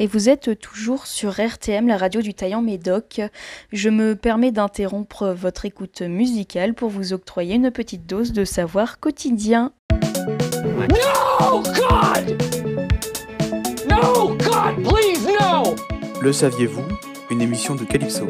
et vous êtes toujours sur RTM, la radio du Taillant Médoc. Je me permets d'interrompre votre écoute musicale pour vous octroyer une petite dose de savoir quotidien. No God No God, please no Le saviez-vous? Une émission de Calypso.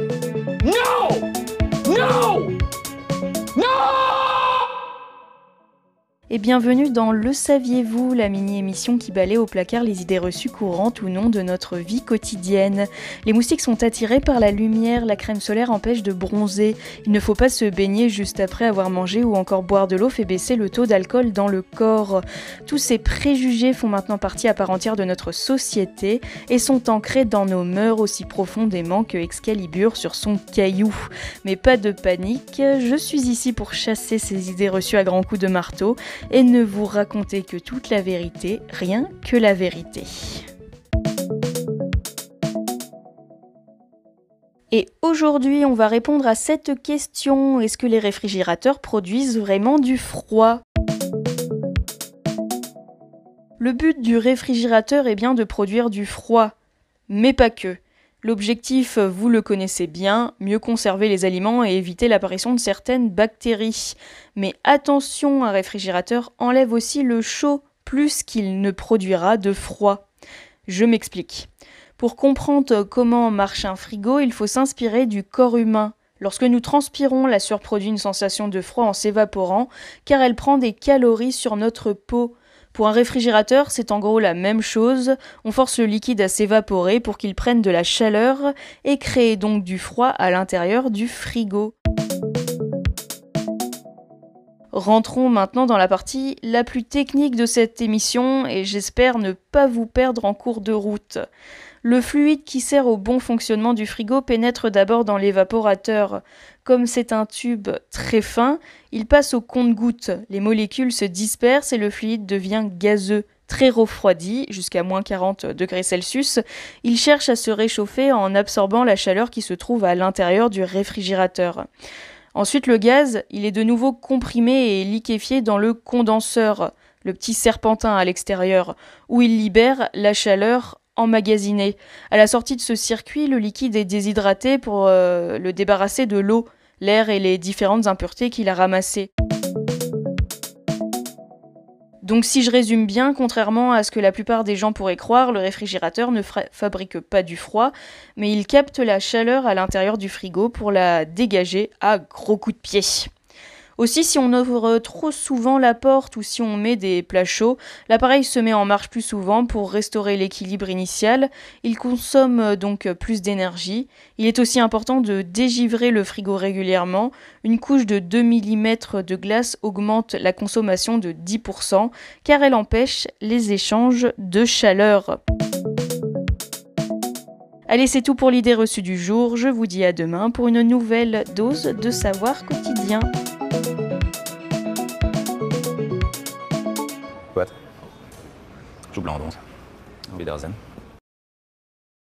Et bienvenue dans Le Saviez-vous, la mini-émission qui balaye au placard les idées reçues courantes ou non de notre vie quotidienne. Les moustiques sont attirés par la lumière, la crème solaire empêche de bronzer. Il ne faut pas se baigner juste après avoir mangé ou encore boire de l'eau fait baisser le taux d'alcool dans le corps. Tous ces préjugés font maintenant partie à part entière de notre société et sont ancrés dans nos mœurs aussi profondément que Excalibur sur son caillou. Mais pas de panique, je suis ici pour chasser ces idées reçues à grands coups de marteau et ne vous racontez que toute la vérité, rien que la vérité. Et aujourd'hui, on va répondre à cette question. Est-ce que les réfrigérateurs produisent vraiment du froid? Le but du réfrigérateur est bien de produire du froid, mais pas que. L'objectif, vous le connaissez bien, mieux conserver les aliments et éviter l'apparition de certaines bactéries. Mais attention, un réfrigérateur enlève aussi le chaud plus qu'il ne produira de froid. Je m'explique. Pour comprendre comment marche un frigo, il faut s'inspirer du corps humain. Lorsque nous transpirons, la sueur produit une sensation de froid en s'évaporant, car elle prend des calories sur notre peau. Pour un réfrigérateur, c'est en gros la même chose. On force le liquide à s'évaporer pour qu'il prenne de la chaleur et crée donc du froid à l'intérieur du frigo. Rentrons maintenant dans la partie la plus technique de cette émission et j'espère ne pas vous perdre en cours de route. Le fluide qui sert au bon fonctionnement du frigo pénètre d'abord dans l'évaporateur. Comme c'est un tube très fin, il passe au compte-gouttes. Les molécules se dispersent et le fluide devient gazeux très refroidi, jusqu'à moins 40 degrés Celsius, il cherche à se réchauffer en absorbant la chaleur qui se trouve à l'intérieur du réfrigérateur. Ensuite, le gaz, il est de nouveau comprimé et liquéfié dans le condenseur, le petit serpentin à l'extérieur, où il libère la chaleur emmagasiné. À la sortie de ce circuit, le liquide est déshydraté pour euh, le débarrasser de l'eau, l'air et les différentes impuretés qu'il a ramassées. Donc si je résume bien, contrairement à ce que la plupart des gens pourraient croire, le réfrigérateur ne fabrique pas du froid, mais il capte la chaleur à l'intérieur du frigo pour la dégager à gros coups de pied. Aussi, si on ouvre trop souvent la porte ou si on met des plats chauds, l'appareil se met en marche plus souvent pour restaurer l'équilibre initial. Il consomme donc plus d'énergie. Il est aussi important de dégivrer le frigo régulièrement. Une couche de 2 mm de glace augmente la consommation de 10% car elle empêche les échanges de chaleur. Allez, c'est tout pour l'idée reçue du jour. Je vous dis à demain pour une nouvelle dose de savoir quotidien. What? Schubladen. Wiedersehen.